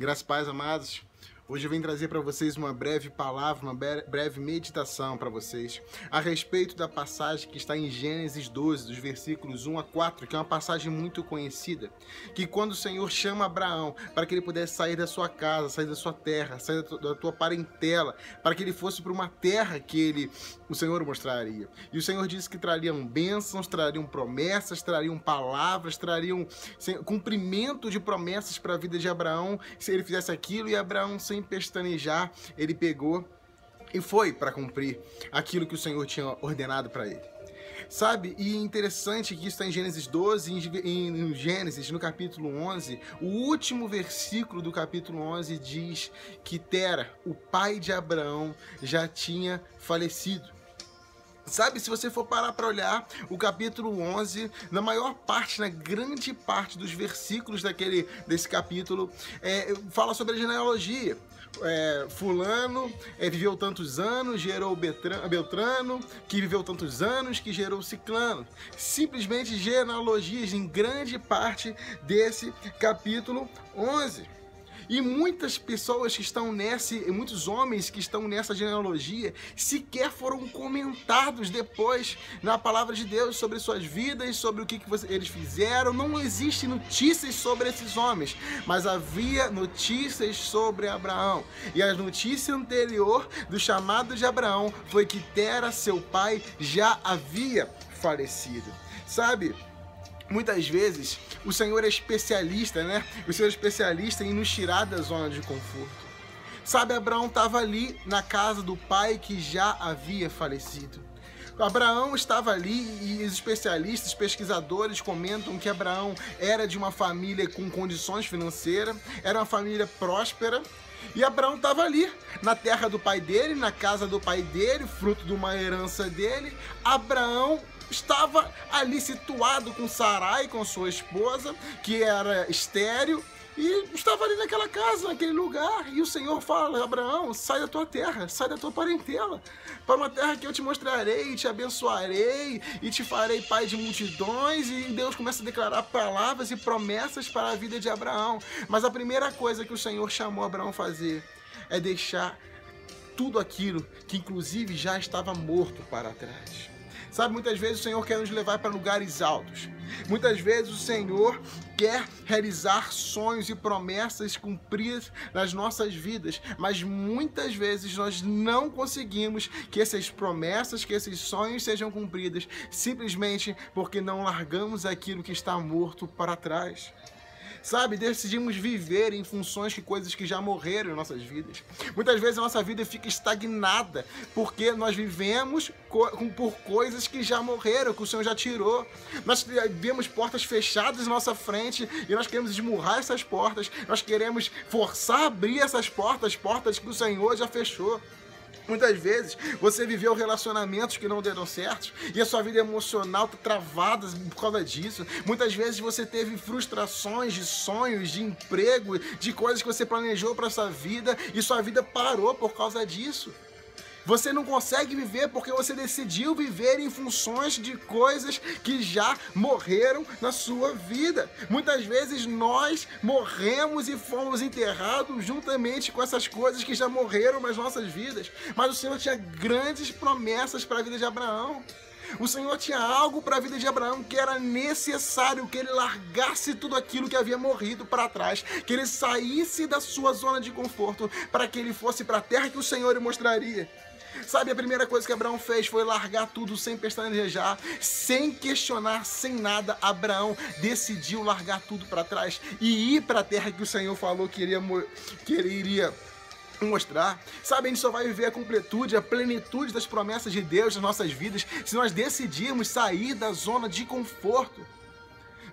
Graças paz, amados. Hoje eu venho trazer para vocês uma breve palavra, uma breve meditação para vocês a respeito da passagem que está em Gênesis 12, dos versículos 1 a 4, que é uma passagem muito conhecida, que quando o Senhor chama Abraão para que ele pudesse sair da sua casa, sair da sua terra, sair da tua parentela, para que ele fosse para uma terra que ele, o Senhor mostraria. E o Senhor disse que trariam bênçãos, trariam promessas, trariam palavras, trariam cumprimento de promessas para a vida de Abraão, se ele fizesse aquilo e Abraão sem sem pestanejar, ele pegou e foi para cumprir aquilo que o Senhor tinha ordenado para ele. Sabe? E interessante que isso está em Gênesis 12, em Gênesis, no capítulo 11, o último versículo do capítulo 11 diz que Tera, o pai de Abraão, já tinha falecido. Sabe, se você for parar para olhar o capítulo 11, na maior parte, na grande parte dos versículos daquele desse capítulo, é, fala sobre a genealogia é, fulano é, viveu tantos anos, gerou Beltrano, que viveu tantos anos, que gerou Ciclano. Simplesmente genealogias em grande parte desse capítulo 11. E muitas pessoas que estão nessa, muitos homens que estão nessa genealogia, sequer foram comentados depois na palavra de Deus sobre suas vidas, sobre o que, que eles fizeram. Não existe notícias sobre esses homens, mas havia notícias sobre Abraão. E a notícia anterior do chamado de Abraão foi que Tera, seu pai, já havia falecido. Sabe? Muitas vezes o Senhor é especialista, né? O Senhor é especialista em nos tirar da zona de conforto. Sabe, Abraão estava ali na casa do pai que já havia falecido. Abraão estava ali e os especialistas, pesquisadores comentam que Abraão era de uma família com condições financeiras, era uma família próspera. E Abraão estava ali, na terra do pai dele, na casa do pai dele, fruto de uma herança dele. Abraão estava ali situado com Sarai, com sua esposa, que era estéreo, e estava ali naquela casa, naquele lugar. E o Senhor fala: Abraão, sai da tua terra, sai da tua parentela, para uma terra que eu te mostrarei, te abençoarei, e te farei pai de multidões. E Deus começa a declarar palavras e promessas para a vida de Abraão. Mas a primeira coisa que o Senhor chamou Abraão a fazer é deixar tudo aquilo que, inclusive, já estava morto para trás. Sabe, muitas vezes o Senhor quer nos levar para lugares altos. Muitas vezes o Senhor quer realizar sonhos e promessas cumpridas nas nossas vidas, mas muitas vezes nós não conseguimos que essas promessas, que esses sonhos sejam cumpridos, simplesmente porque não largamos aquilo que está morto para trás sabe? Decidimos viver em funções de coisas que já morreram em nossas vidas. Muitas vezes a nossa vida fica estagnada porque nós vivemos por coisas que já morreram, que o Senhor já tirou. Nós vemos portas fechadas na nossa frente e nós queremos esmurrar essas portas, nós queremos forçar a abrir essas portas, portas que o Senhor já fechou. Muitas vezes você viveu relacionamentos que não deram certo e a sua vida emocional está travada por causa disso. Muitas vezes você teve frustrações de sonhos, de emprego, de coisas que você planejou para sua vida e sua vida parou por causa disso. Você não consegue viver porque você decidiu viver em funções de coisas que já morreram na sua vida. Muitas vezes nós morremos e fomos enterrados juntamente com essas coisas que já morreram nas nossas vidas. Mas o Senhor tinha grandes promessas para a vida de Abraão. O Senhor tinha algo para a vida de Abraão que era necessário que ele largasse tudo aquilo que havia morrido para trás, que ele saísse da sua zona de conforto para que ele fosse para a terra que o Senhor lhe mostraria. Sabe, a primeira coisa que Abraão fez foi largar tudo sem pestanejar, sem questionar, sem nada. Abraão decidiu largar tudo para trás e ir para a terra que o Senhor falou que, iria, que ele iria mostrar. Sabe, a gente só vai viver a completude, a plenitude das promessas de Deus nas nossas vidas se nós decidirmos sair da zona de conforto.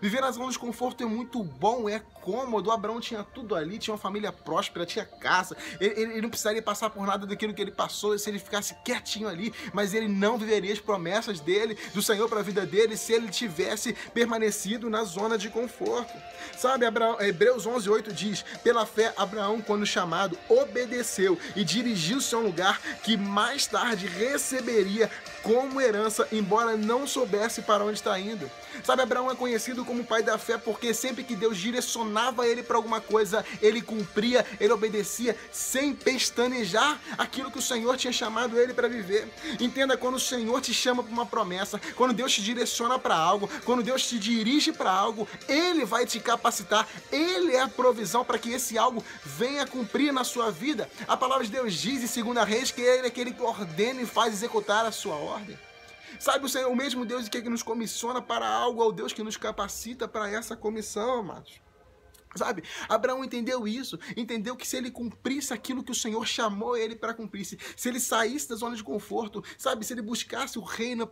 Viver na zona de conforto é muito bom, é cômodo. O Abraão tinha tudo ali, tinha uma família próspera, tinha casa. Ele, ele, não precisaria passar por nada daquilo que ele passou se ele ficasse quietinho ali, mas ele não viveria as promessas dele, do Senhor para a vida dele, se ele tivesse permanecido na zona de conforto. Sabe, Abraão, Hebreus 11, 8 diz: Pela fé, Abraão, quando chamado, obedeceu e dirigiu-se a um lugar que mais tarde receberia como herança, embora não soubesse para onde está indo. Sabe, Abraão é conhecido como pai da fé porque sempre que Deus direcionava ele para alguma coisa, ele cumpria, ele obedecia sem pestanejar aquilo que o Senhor tinha chamado ele para viver. Entenda quando o Senhor te chama para uma promessa, quando Deus te direciona para algo, quando Deus te dirige para algo, ele vai te capacitar, ele é a provisão para que esse algo venha cumprir na sua vida. A palavra de Deus diz em 2 Reis que ele é aquele que ordena e faz executar a sua ordem. Sabe, o Senhor, o mesmo Deus que nos comissiona para algo, é o Deus que nos capacita para essa comissão, amados. Sabe? Abraão entendeu isso, entendeu que se ele cumprisse aquilo que o Senhor chamou ele para cumprir, se ele saísse da zona de conforto, sabe? Se ele buscasse o reino,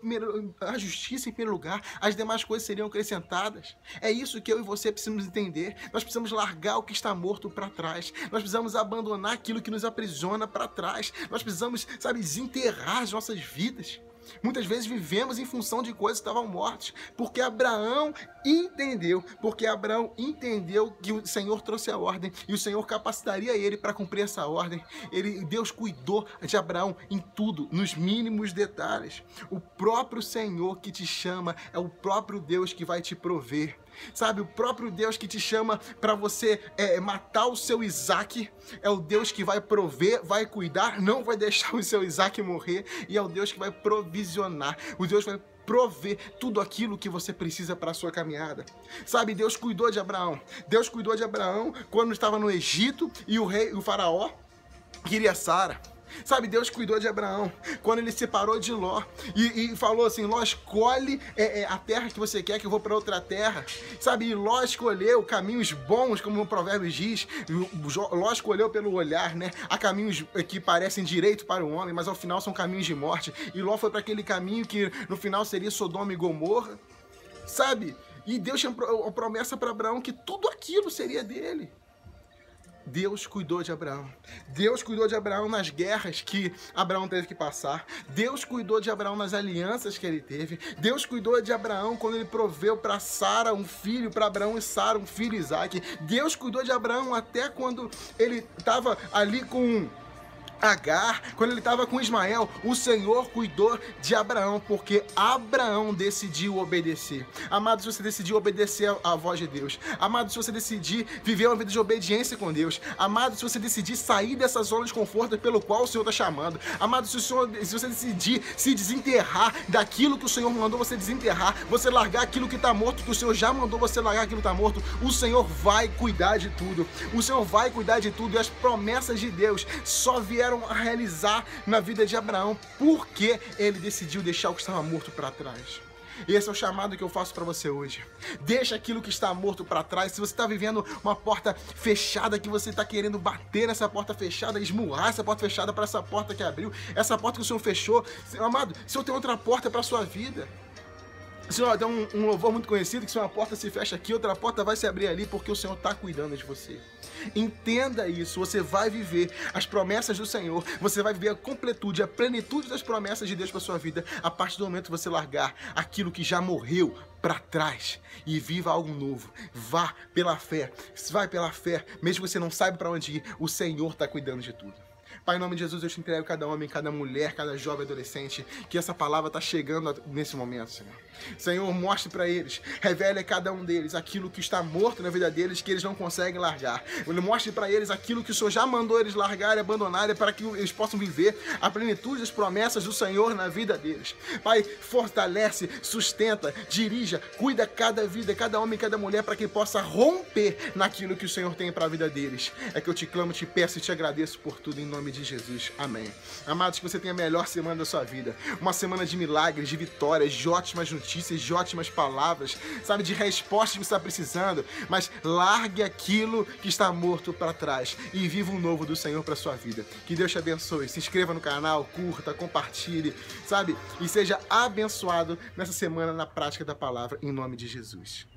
a justiça em primeiro lugar, as demais coisas seriam acrescentadas. É isso que eu e você precisamos entender. Nós precisamos largar o que está morto para trás. Nós precisamos abandonar aquilo que nos aprisiona para trás. Nós precisamos, sabe, desenterrar as nossas vidas. Muitas vezes vivemos em função de coisas que estavam mortas, porque Abraão entendeu, porque Abraão entendeu que o Senhor trouxe a ordem e o Senhor capacitaria ele para cumprir essa ordem. Ele, Deus cuidou de Abraão em tudo, nos mínimos detalhes. O próprio Senhor que te chama é o próprio Deus que vai te prover. Sabe, o próprio Deus que te chama para você é, matar o seu Isaac é o Deus que vai prover, vai cuidar, não vai deixar o seu Isaac morrer e é o Deus que vai provisionar. O Deus vai prover tudo aquilo que você precisa para a sua caminhada. Sabe, Deus cuidou de Abraão. Deus cuidou de Abraão quando estava no Egito e o rei, o faraó queria Sara. Sabe, Deus cuidou de Abraão quando ele separou de Ló e, e falou assim: Ló, escolhe é, é, a terra que você quer, que eu vou para outra terra. Sabe, e Ló escolheu caminhos bons, como o provérbio diz. Ló escolheu pelo olhar, né? Há caminhos que parecem direito para o homem, mas ao final são caminhos de morte. E Ló foi para aquele caminho que no final seria Sodoma e Gomorra. Sabe? E Deus tinha promessa para Abraão que tudo aquilo seria dele. Deus cuidou de Abraão. Deus cuidou de Abraão nas guerras que Abraão teve que passar. Deus cuidou de Abraão nas alianças que ele teve. Deus cuidou de Abraão quando ele proveu para Sara um filho, para Abraão e Sara um filho Isaac. Deus cuidou de Abraão até quando ele estava ali com Agar, quando ele estava com Ismael, o Senhor cuidou de Abraão, porque Abraão decidiu obedecer. Amado, se você decidir obedecer à voz de Deus, amado, se você decidir viver uma vida de obediência com Deus, amado, se você decidir sair dessa zona de conforto pelo qual o Senhor está chamando, amado, se, o Senhor, se você decidir se desenterrar daquilo que o Senhor mandou você desenterrar, você largar aquilo que está morto, que o Senhor já mandou você largar aquilo que está morto, o Senhor vai cuidar de tudo. O Senhor vai cuidar de tudo e as promessas de Deus só vieram vieram a realizar na vida de Abraão, porque ele decidiu deixar o que estava morto para trás. Esse é o chamado que eu faço para você hoje. Deixa aquilo que está morto para trás. Se você está vivendo uma porta fechada, que você está querendo bater nessa porta fechada, esmurrar essa porta fechada para essa porta que abriu, essa porta que o Senhor fechou, amado, se eu tenho outra porta para sua vida. Senhor, tem um, um louvor muito conhecido que se uma porta se fecha aqui, outra porta vai se abrir ali, porque o Senhor está cuidando de você. Entenda isso, você vai viver as promessas do Senhor, você vai viver a completude, a plenitude das promessas de Deus para sua vida, a partir do momento que você largar aquilo que já morreu para trás e viva algo novo. Vá pela fé, vai pela fé, mesmo que você não saiba para onde ir, o Senhor está cuidando de tudo. Pai, em nome de Jesus, eu te entrego cada homem, cada mulher, cada jovem adolescente, que essa palavra está chegando nesse momento, Senhor. Senhor, mostre para eles, revele a cada um deles aquilo que está morto na vida deles, que eles não conseguem largar. Mostre para eles aquilo que o Senhor já mandou eles largar e abandonar, para que eles possam viver a plenitude das promessas do Senhor na vida deles. Pai, fortalece, sustenta, dirija, cuida cada vida, cada homem, cada mulher, para que possa romper naquilo que o Senhor tem para a vida deles. É que eu te clamo, te peço e te agradeço por tudo em nome de Jesus. Amém. Amados, que você tenha a melhor semana da sua vida. Uma semana de milagres, de vitórias, de ótimas notícias, de ótimas palavras, sabe, de respostas que você está precisando. Mas largue aquilo que está morto para trás e viva o novo do Senhor para sua vida. Que Deus te abençoe. Se inscreva no canal, curta, compartilhe, sabe? E seja abençoado nessa semana na prática da palavra, em nome de Jesus.